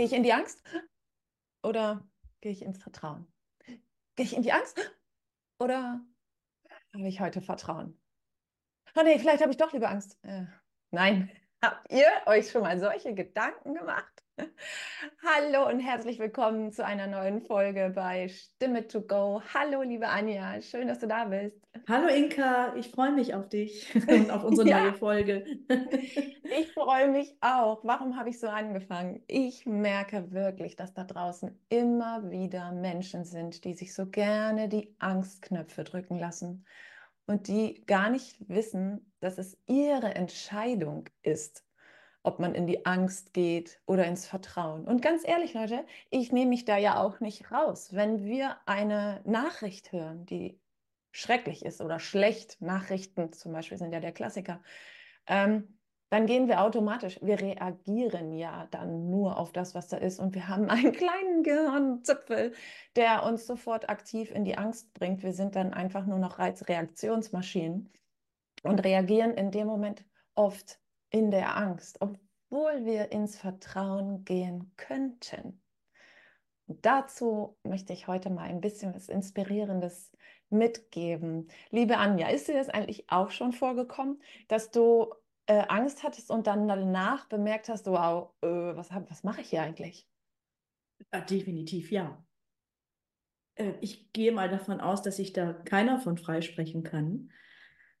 Gehe ich in die Angst oder gehe ich ins Vertrauen? Gehe ich in die Angst oder habe ich heute Vertrauen? Oh nee, vielleicht habe ich doch lieber Angst. Äh, nein, habt ihr euch schon mal solche Gedanken gemacht? Hallo und herzlich willkommen zu einer neuen Folge bei Stimme to Go. Hallo, liebe Anja, schön, dass du da bist. Hallo Inka, ich freue mich auf dich und auf unsere ja, neue Folge. ich freue mich auch. Warum habe ich so angefangen? Ich merke wirklich, dass da draußen immer wieder Menschen sind, die sich so gerne die Angstknöpfe drücken lassen und die gar nicht wissen, dass es ihre Entscheidung ist, ob man in die Angst geht oder ins Vertrauen. Und ganz ehrlich, Leute, ich nehme mich da ja auch nicht raus. Wenn wir eine Nachricht hören, die schrecklich ist oder schlecht, Nachrichten zum Beispiel sind ja der Klassiker, ähm, dann gehen wir automatisch, wir reagieren ja dann nur auf das, was da ist und wir haben einen kleinen Gehirnzipfel, der uns sofort aktiv in die Angst bringt. Wir sind dann einfach nur noch Reizreaktionsmaschinen und reagieren in dem Moment oft in der Angst, obwohl wir ins Vertrauen gehen könnten. Und dazu möchte ich heute mal ein bisschen was Inspirierendes mitgeben. Liebe Anja, ist dir das eigentlich auch schon vorgekommen, dass du äh, Angst hattest und dann danach bemerkt hast, wow, äh, was, was mache ich hier eigentlich? Definitiv, ja. Äh, ich gehe mal davon aus, dass sich da keiner von freisprechen kann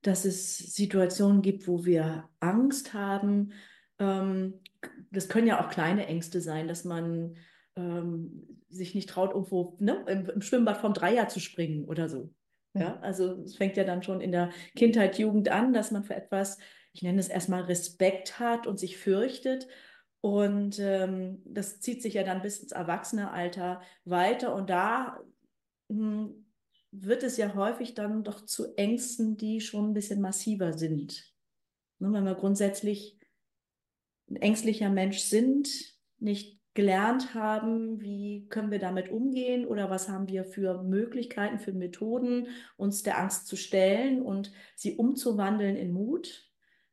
dass es Situationen gibt, wo wir Angst haben. Ähm, das können ja auch kleine Ängste sein, dass man ähm, sich nicht traut, irgendwo ne, im, im, Schwimmbad vom Dreier zu springen oder so. Ja. ja, also es fängt ja dann schon in der Kindheit, Jugend an, dass man für etwas, ich nenne es erstmal Respekt hat und sich fürchtet. Und ähm, das zieht sich ja dann bis ins Erwachsenealter weiter. Und da hm, wird es ja häufig dann doch zu Ängsten, die schon ein bisschen massiver sind. Ne, wenn wir grundsätzlich ein ängstlicher Mensch sind, nicht gelernt haben, wie können wir damit umgehen oder was haben wir für Möglichkeiten, für Methoden, uns der Angst zu stellen und sie umzuwandeln in Mut.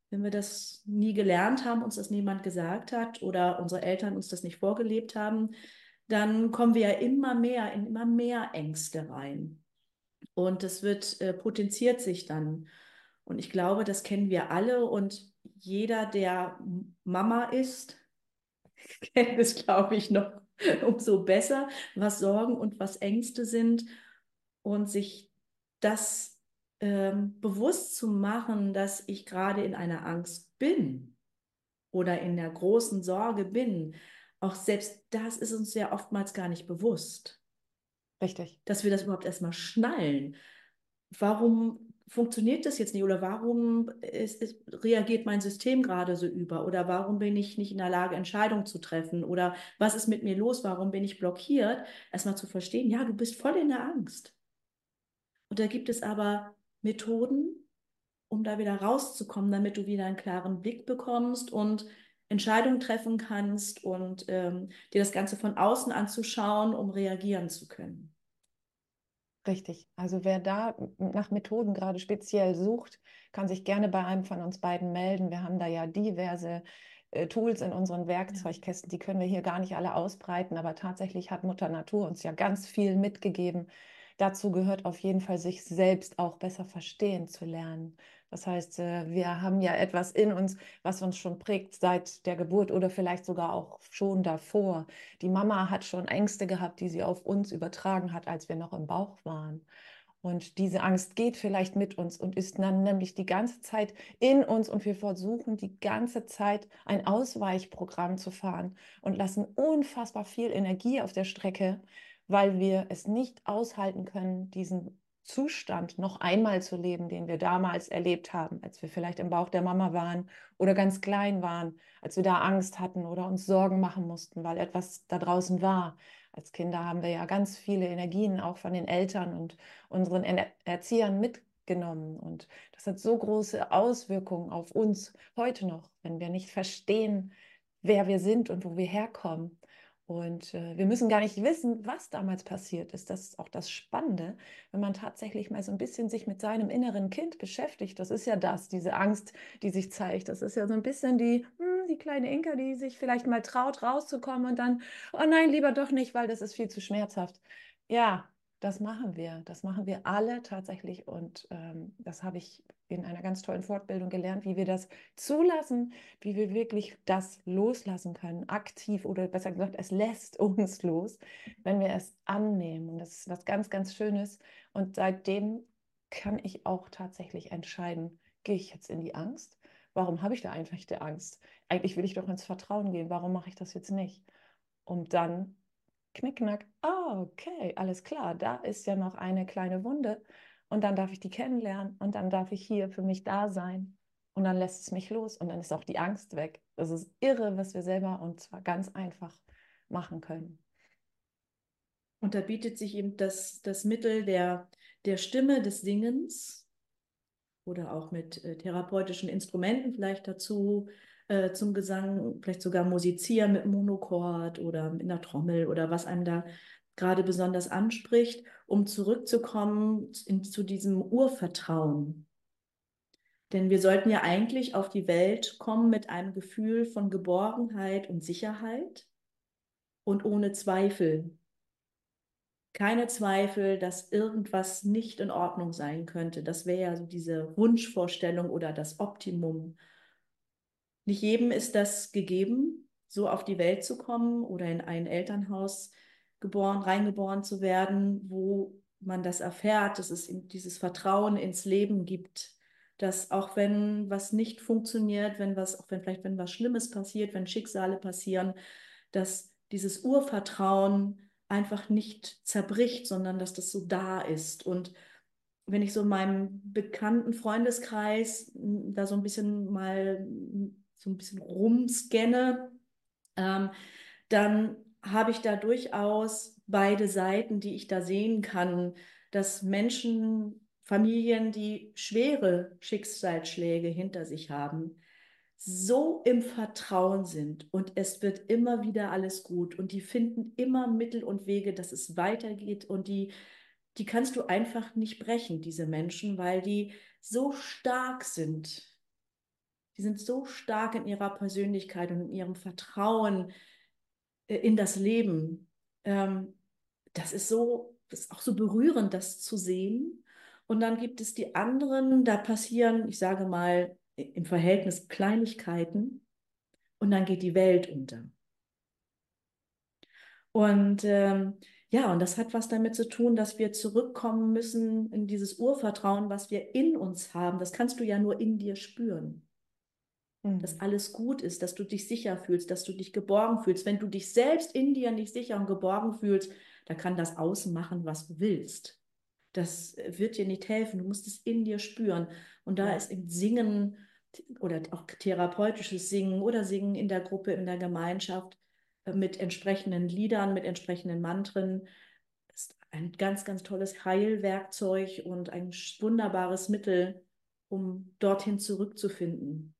Wenn wir das nie gelernt haben, uns das niemand gesagt hat oder unsere Eltern uns das nicht vorgelebt haben, dann kommen wir ja immer mehr in immer mehr Ängste rein. Und das wird äh, potenziert sich dann. Und ich glaube, das kennen wir alle und jeder, der Mama ist, kennt es, glaube ich, noch umso besser, was Sorgen und was Ängste sind und sich das ähm, bewusst zu machen, dass ich gerade in einer Angst bin oder in der großen Sorge bin. Auch selbst das ist uns ja oftmals gar nicht bewusst. Richtig. Dass wir das überhaupt erstmal schnallen. Warum funktioniert das jetzt nicht? Oder warum ist, ist, reagiert mein System gerade so über? Oder warum bin ich nicht in der Lage, Entscheidungen zu treffen? Oder was ist mit mir los? Warum bin ich blockiert? Erstmal zu verstehen, ja, du bist voll in der Angst. Und da gibt es aber Methoden, um da wieder rauszukommen, damit du wieder einen klaren Blick bekommst und Entscheidungen treffen kannst und ähm, dir das Ganze von außen anzuschauen, um reagieren zu können. Richtig. Also wer da nach Methoden gerade speziell sucht, kann sich gerne bei einem von uns beiden melden. Wir haben da ja diverse äh, Tools in unseren Werkzeugkästen, die können wir hier gar nicht alle ausbreiten, aber tatsächlich hat Mutter Natur uns ja ganz viel mitgegeben. Dazu gehört auf jeden Fall, sich selbst auch besser verstehen zu lernen das heißt, äh, wir haben ja etwas in uns, was uns schon prägt seit der Geburt oder vielleicht sogar auch schon davor. Die Mama hat schon Ängste gehabt, die sie auf uns übertragen hat, als wir noch im Bauch waren. Und diese Angst geht vielleicht mit uns und ist dann nämlich die ganze Zeit in uns und wir versuchen die ganze Zeit ein Ausweichprogramm zu fahren und lassen unfassbar viel Energie auf der Strecke, weil wir es nicht aushalten können, diesen Zustand noch einmal zu leben, den wir damals erlebt haben, als wir vielleicht im Bauch der Mama waren oder ganz klein waren, als wir da Angst hatten oder uns Sorgen machen mussten, weil etwas da draußen war. Als Kinder haben wir ja ganz viele Energien auch von den Eltern und unseren Erziehern mitgenommen. Und das hat so große Auswirkungen auf uns heute noch, wenn wir nicht verstehen, wer wir sind und wo wir herkommen. Und äh, wir müssen gar nicht wissen, was damals passiert ist. Das ist auch das Spannende, wenn man tatsächlich mal so ein bisschen sich mit seinem inneren Kind beschäftigt. Das ist ja das, diese Angst, die sich zeigt. Das ist ja so ein bisschen die, hm, die kleine Inka, die sich vielleicht mal traut, rauszukommen und dann, oh nein, lieber doch nicht, weil das ist viel zu schmerzhaft. Ja, das machen wir. Das machen wir alle tatsächlich. Und ähm, das habe ich in einer ganz tollen Fortbildung gelernt, wie wir das zulassen, wie wir wirklich das loslassen können, aktiv oder besser gesagt, es lässt uns los, wenn wir es annehmen. Und das ist was ganz, ganz Schönes. Und seitdem kann ich auch tatsächlich entscheiden, gehe ich jetzt in die Angst? Warum habe ich da einfach die Angst? Eigentlich will ich doch ins Vertrauen gehen. Warum mache ich das jetzt nicht? Um dann knickknack, ah, okay, alles klar, da ist ja noch eine kleine Wunde. Und dann darf ich die kennenlernen und dann darf ich hier für mich da sein. Und dann lässt es mich los und dann ist auch die Angst weg. Das ist irre, was wir selber und zwar ganz einfach machen können. Und da bietet sich eben das, das Mittel der, der Stimme des Singens oder auch mit äh, therapeutischen Instrumenten vielleicht dazu, äh, zum Gesang, vielleicht sogar musizieren mit Monochord oder mit einer Trommel oder was einem da gerade besonders anspricht, um zurückzukommen in, zu diesem Urvertrauen. Denn wir sollten ja eigentlich auf die Welt kommen mit einem Gefühl von Geborgenheit und Sicherheit und ohne Zweifel. Keine Zweifel, dass irgendwas nicht in Ordnung sein könnte. Das wäre ja so diese Wunschvorstellung oder das Optimum. Nicht jedem ist das gegeben, so auf die Welt zu kommen oder in ein Elternhaus geboren, reingeboren zu werden, wo man das erfährt, dass es dieses Vertrauen ins Leben gibt, dass auch wenn was nicht funktioniert, wenn was, auch wenn vielleicht wenn was Schlimmes passiert, wenn Schicksale passieren, dass dieses Urvertrauen einfach nicht zerbricht, sondern dass das so da ist. Und wenn ich so in meinem bekannten Freundeskreis da so ein bisschen mal so ein bisschen rumscanne, ähm, dann habe ich da durchaus beide Seiten, die ich da sehen kann, dass Menschen, Familien, die schwere Schicksalsschläge hinter sich haben, so im Vertrauen sind und es wird immer wieder alles gut und die finden immer Mittel und Wege, dass es weitergeht und die, die kannst du einfach nicht brechen, diese Menschen, weil die so stark sind die sind so stark in ihrer Persönlichkeit und in ihrem Vertrauen äh, in das Leben. Ähm, das ist so, das ist auch so berührend, das zu sehen. Und dann gibt es die anderen, da passieren, ich sage mal, im Verhältnis Kleinigkeiten und dann geht die Welt unter. Und ähm, ja, und das hat was damit zu tun, dass wir zurückkommen müssen in dieses Urvertrauen, was wir in uns haben. Das kannst du ja nur in dir spüren dass mhm. alles gut ist, dass du dich sicher fühlst, dass du dich geborgen fühlst. Wenn du dich selbst in dir nicht sicher und geborgen fühlst, da kann das Außen machen, was du willst. Das äh, wird dir nicht helfen. Du musst es in dir spüren. Und da ja. ist im Singen oder auch therapeutisches Singen oder Singen in der Gruppe, in der Gemeinschaft äh, mit entsprechenden Liedern, mit entsprechenden Mantren, ist ein ganz, ganz tolles Heilwerkzeug und ein wunderbares Mittel, um dorthin zurückzufinden.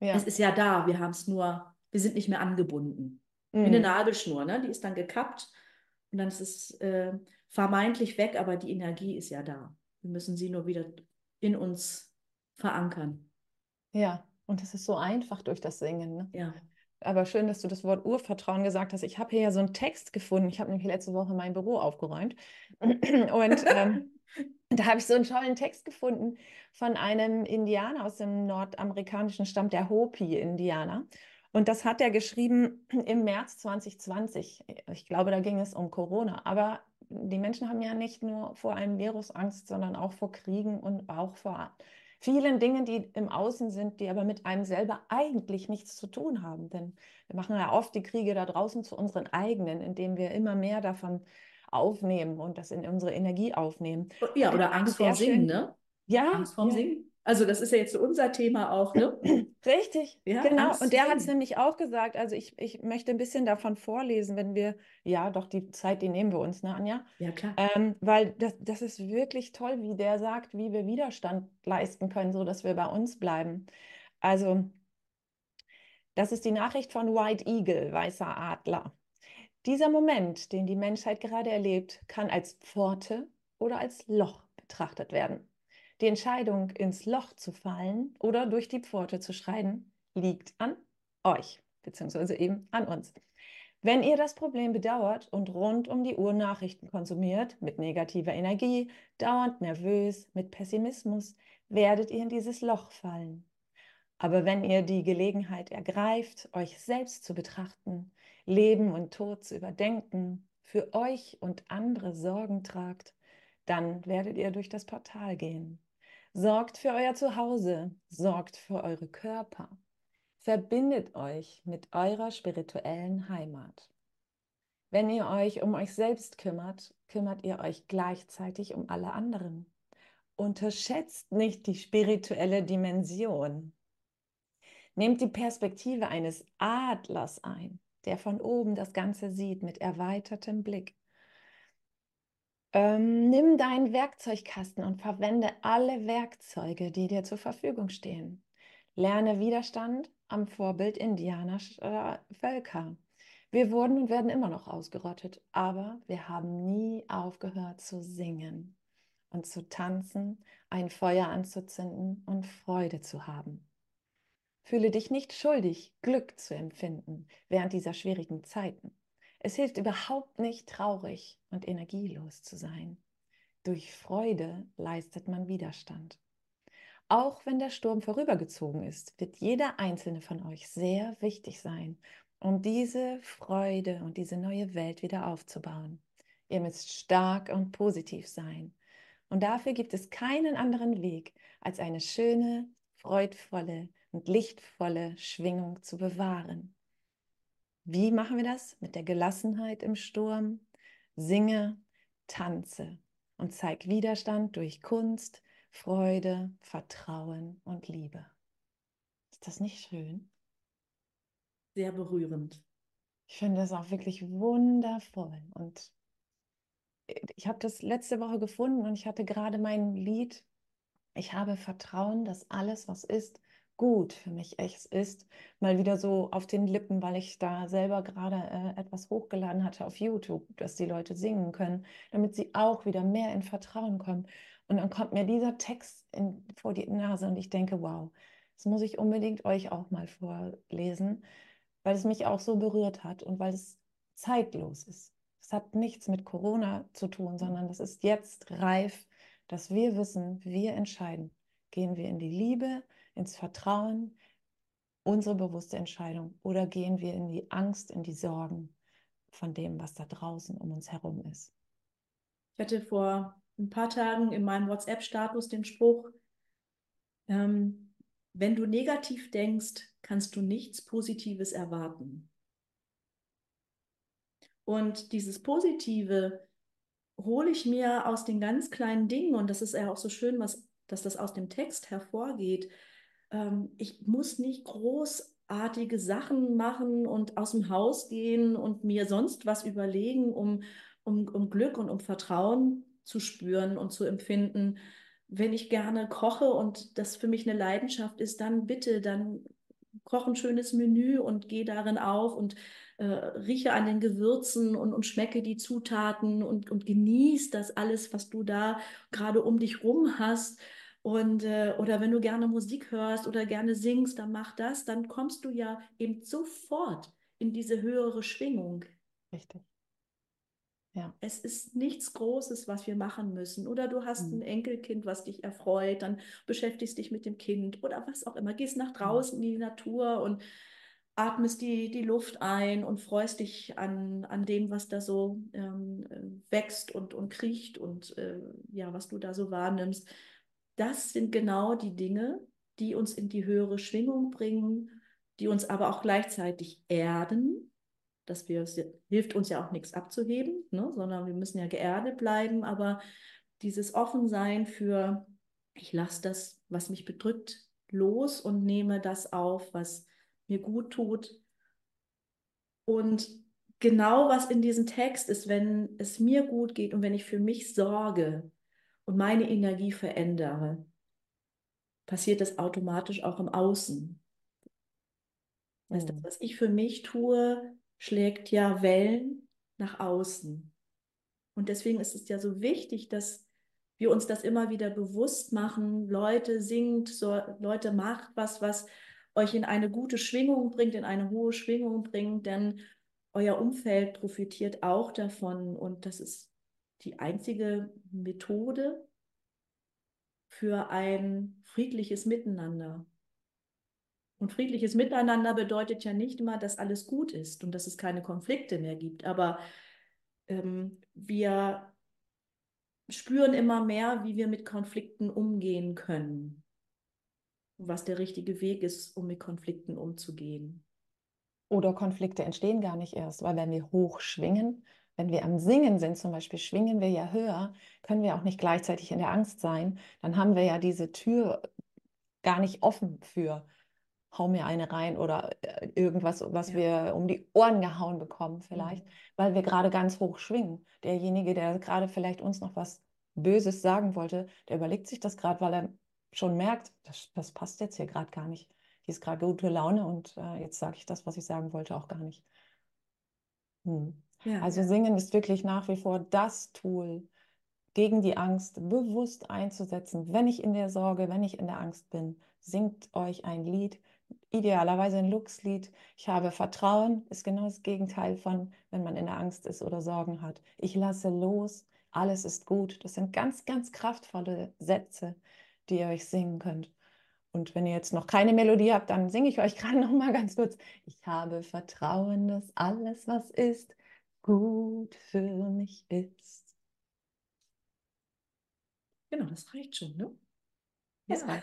Ja. Es ist ja da, wir haben es nur, wir sind nicht mehr angebunden. Mhm. Wie eine mhm. Nabelschnur, ne? die ist dann gekappt und dann ist es äh, vermeintlich weg, aber die Energie ist ja da. Wir müssen sie nur wieder in uns verankern. Ja, und es ist so einfach durch das Singen. Ne? Ja. Aber schön, dass du das Wort Urvertrauen gesagt hast. Ich habe hier ja so einen Text gefunden. Ich habe nämlich letzte Woche mein Büro aufgeräumt. Und ähm, da habe ich so einen tollen Text gefunden von einem Indianer aus dem nordamerikanischen Stamm, der Hopi-Indianer. Und das hat er geschrieben im März 2020. Ich glaube, da ging es um Corona. Aber die Menschen haben ja nicht nur vor einem Virus Angst, sondern auch vor Kriegen und auch vor vielen Dingen, die im Außen sind, die aber mit einem selber eigentlich nichts zu tun haben. Denn wir machen ja oft die Kriege da draußen zu unseren eigenen, indem wir immer mehr davon aufnehmen und das in unsere Energie aufnehmen. Ja, oder Angst vor Singen, ne? Ja. Angst vorm ja. Singen. Also das ist ja jetzt unser Thema auch, ne? Richtig, ja, genau. Und der hat es nämlich auch gesagt, also ich, ich möchte ein bisschen davon vorlesen, wenn wir, ja doch, die Zeit, die nehmen wir uns, ne, Anja? Ja, klar. Ähm, weil das, das ist wirklich toll, wie der sagt, wie wir Widerstand leisten können, sodass wir bei uns bleiben. Also, das ist die Nachricht von White Eagle, weißer Adler. Dieser Moment, den die Menschheit gerade erlebt, kann als Pforte oder als Loch betrachtet werden. Die Entscheidung, ins Loch zu fallen oder durch die Pforte zu schreiten, liegt an euch, beziehungsweise eben an uns. Wenn ihr das Problem bedauert und rund um die Uhr Nachrichten konsumiert, mit negativer Energie, dauernd nervös, mit Pessimismus, werdet ihr in dieses Loch fallen. Aber wenn ihr die Gelegenheit ergreift, euch selbst zu betrachten, Leben und Tod zu überdenken, für euch und andere Sorgen tragt, dann werdet ihr durch das Portal gehen. Sorgt für euer Zuhause, sorgt für eure Körper. Verbindet euch mit eurer spirituellen Heimat. Wenn ihr euch um euch selbst kümmert, kümmert ihr euch gleichzeitig um alle anderen. Unterschätzt nicht die spirituelle Dimension. Nehmt die Perspektive eines Adlers ein, der von oben das Ganze sieht mit erweitertem Blick. Ähm, nimm deinen Werkzeugkasten und verwende alle Werkzeuge, die dir zur Verfügung stehen. Lerne Widerstand am Vorbild indianischer Völker. Wir wurden und werden immer noch ausgerottet, aber wir haben nie aufgehört zu singen und zu tanzen, ein Feuer anzuzünden und Freude zu haben. Fühle dich nicht schuldig, Glück zu empfinden während dieser schwierigen Zeiten. Es hilft überhaupt nicht traurig und energielos zu sein. Durch Freude leistet man Widerstand. Auch wenn der Sturm vorübergezogen ist, wird jeder einzelne von euch sehr wichtig sein, um diese Freude und diese neue Welt wieder aufzubauen. Ihr müsst stark und positiv sein. Und dafür gibt es keinen anderen Weg, als eine schöne, freudvolle und lichtvolle Schwingung zu bewahren. Wie machen wir das? Mit der Gelassenheit im Sturm. Singe, tanze und zeig Widerstand durch Kunst, Freude, Vertrauen und Liebe. Ist das nicht schön? Sehr berührend. Ich finde das auch wirklich wundervoll. Und ich habe das letzte Woche gefunden und ich hatte gerade mein Lied. Ich habe Vertrauen, dass alles, was ist, gut für mich echt ist, mal wieder so auf den Lippen, weil ich da selber gerade äh, etwas hochgeladen hatte auf YouTube, dass die Leute singen können, damit sie auch wieder mehr in Vertrauen kommen. Und dann kommt mir dieser Text in, vor die Nase und ich denke, wow, das muss ich unbedingt euch auch mal vorlesen, weil es mich auch so berührt hat und weil es zeitlos ist. Es hat nichts mit Corona zu tun, sondern das ist jetzt reif, dass wir wissen, wir entscheiden. Gehen wir in die Liebe, ins Vertrauen, unsere bewusste Entscheidung oder gehen wir in die Angst, in die Sorgen von dem, was da draußen um uns herum ist. Ich hatte vor ein paar Tagen in meinem WhatsApp-Status den Spruch, ähm, wenn du negativ denkst, kannst du nichts Positives erwarten. Und dieses Positive hole ich mir aus den ganz kleinen Dingen, und das ist ja auch so schön, was, dass das aus dem Text hervorgeht, ähm, ich muss nicht großartige Sachen machen und aus dem Haus gehen und mir sonst was überlegen, um, um, um Glück und um Vertrauen zu spüren und zu empfinden. Wenn ich gerne koche und das für mich eine Leidenschaft ist, dann bitte, dann koche ein schönes Menü und gehe darin auf und äh, rieche an den Gewürzen und, und schmecke die Zutaten und, und genieße das alles, was du da gerade um dich rum hast. Und, äh, oder wenn du gerne Musik hörst oder gerne singst, dann mach das, dann kommst du ja eben sofort in diese höhere Schwingung. Richtig. Ja. Es ist nichts Großes, was wir machen müssen. Oder du hast mhm. ein Enkelkind, was dich erfreut, dann beschäftigst dich mit dem Kind oder was auch immer. Gehst nach draußen mhm. in die Natur und atmest die, die Luft ein und freust dich an, an dem, was da so ähm, wächst und, und kriecht und äh, ja, was du da so wahrnimmst das sind genau die Dinge, die uns in die höhere Schwingung bringen, die uns aber auch gleichzeitig erden. Das hilft uns ja auch nichts abzuheben, ne? sondern wir müssen ja geerdet bleiben. Aber dieses Offensein für, ich lasse das, was mich bedrückt, los und nehme das auf, was mir gut tut. Und genau was in diesem Text ist, wenn es mir gut geht und wenn ich für mich sorge, und meine Energie verändere, passiert das automatisch auch im Außen. Das, heißt, das, mhm. was ich für mich tue, schlägt ja Wellen nach außen. Und deswegen ist es ja so wichtig, dass wir uns das immer wieder bewusst machen. Leute, singt, so, Leute, macht was, was euch in eine gute Schwingung bringt, in eine hohe Schwingung bringt, denn euer Umfeld profitiert auch davon und das ist die einzige Methode für ein friedliches Miteinander. Und friedliches Miteinander bedeutet ja nicht immer, dass alles gut ist und dass es keine Konflikte mehr gibt, aber ähm, wir spüren immer mehr, wie wir mit Konflikten umgehen können was der richtige Weg ist, um mit Konflikten umzugehen. Oder Konflikte entstehen gar nicht erst, weil wenn wir hoch schwingen, wenn wir am Singen sind zum Beispiel, schwingen wir ja höher, können wir auch nicht gleichzeitig in der Angst sein. Dann haben wir ja diese Tür gar nicht offen für hau mir eine rein oder äh, irgendwas, was ja. wir um die Ohren gehauen bekommen vielleicht, mhm. weil wir gerade ganz hoch schwingen. Derjenige, der gerade vielleicht uns noch was Böses sagen wollte, der überlegt sich das gerade, weil er schon merkt, das, das passt jetzt hier gerade gar nicht. Hier ist gerade gute Laune und äh, jetzt sage ich das, was ich sagen wollte, auch gar nicht. Hm. Ja, also. Singen ist wirklich nach wie vor das Tool, gegen die Angst bewusst einzusetzen. Wenn ich in der Sorge, wenn ich in der Angst bin, singt euch ein Lied, idealerweise ein Lux-Lied. Ich habe Vertrauen, ist genau das Gegenteil von, wenn man in der Angst ist oder Sorgen hat. Ich lasse los, alles ist gut. Das sind ganz, ganz kraftvolle Sätze, die ihr euch singen könnt. Und wenn ihr jetzt noch keine Melodie habt, dann singe ich euch gerade noch mal ganz kurz. Ich habe Vertrauen, dass alles, was ist, gut für mich ist. Genau, das reicht schon, ne? Das, ja.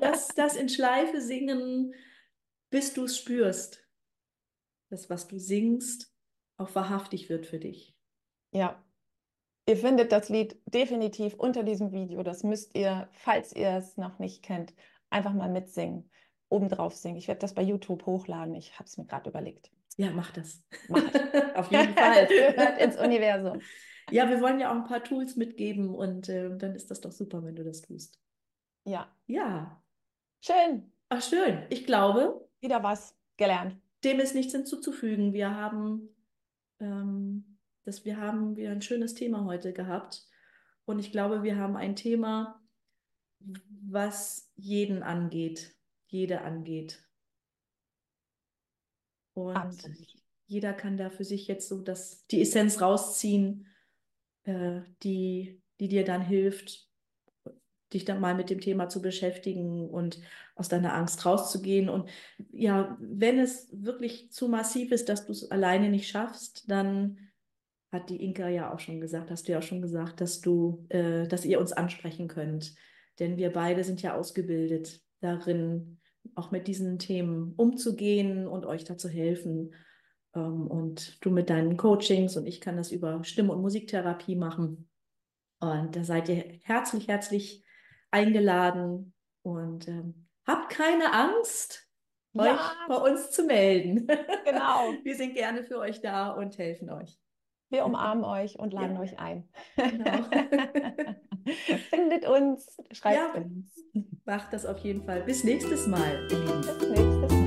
das, das in Schleife singen, bis du es spürst. Das, was du singst, auch wahrhaftig wird für dich. Ja, Ihr findet das Lied definitiv unter diesem Video. Das müsst ihr, falls ihr es noch nicht kennt, einfach mal mitsingen, obendrauf singen. Ich werde das bei YouTube hochladen. Ich habe es mir gerade überlegt. Ja, mach das. Macht. Auf jeden Fall. Gehört ins Universum. Ja, wir wollen ja auch ein paar Tools mitgeben und äh, dann ist das doch super, wenn du das tust. Ja. Ja. Schön. Ach, schön. Ich glaube. Wieder was gelernt. Dem ist nichts hinzuzufügen. Wir haben ähm, dass wir haben wir ein schönes Thema heute gehabt. Und ich glaube, wir haben ein Thema, was jeden angeht, jede angeht. Und Absolut. jeder kann da für sich jetzt so das, die Essenz rausziehen, äh, die, die dir dann hilft, dich dann mal mit dem Thema zu beschäftigen und aus deiner Angst rauszugehen. Und ja, wenn es wirklich zu massiv ist, dass du es alleine nicht schaffst, dann hat die Inka ja auch schon gesagt, hast du ja auch schon gesagt, dass du, äh, dass ihr uns ansprechen könnt. Denn wir beide sind ja ausgebildet darin, auch mit diesen Themen umzugehen und euch da zu helfen. Ähm, und du mit deinen Coachings und ich kann das über Stimm- und Musiktherapie machen. Und da seid ihr herzlich, herzlich eingeladen und ähm, habt keine Angst, ja. euch bei uns zu melden. Genau. Wir sind gerne für euch da und helfen euch. Wir umarmen euch und laden ja. euch ein. Genau. Findet uns, schreibt ja. uns. Macht das auf jeden Fall. Bis nächstes Mal. Bis nächstes Mal.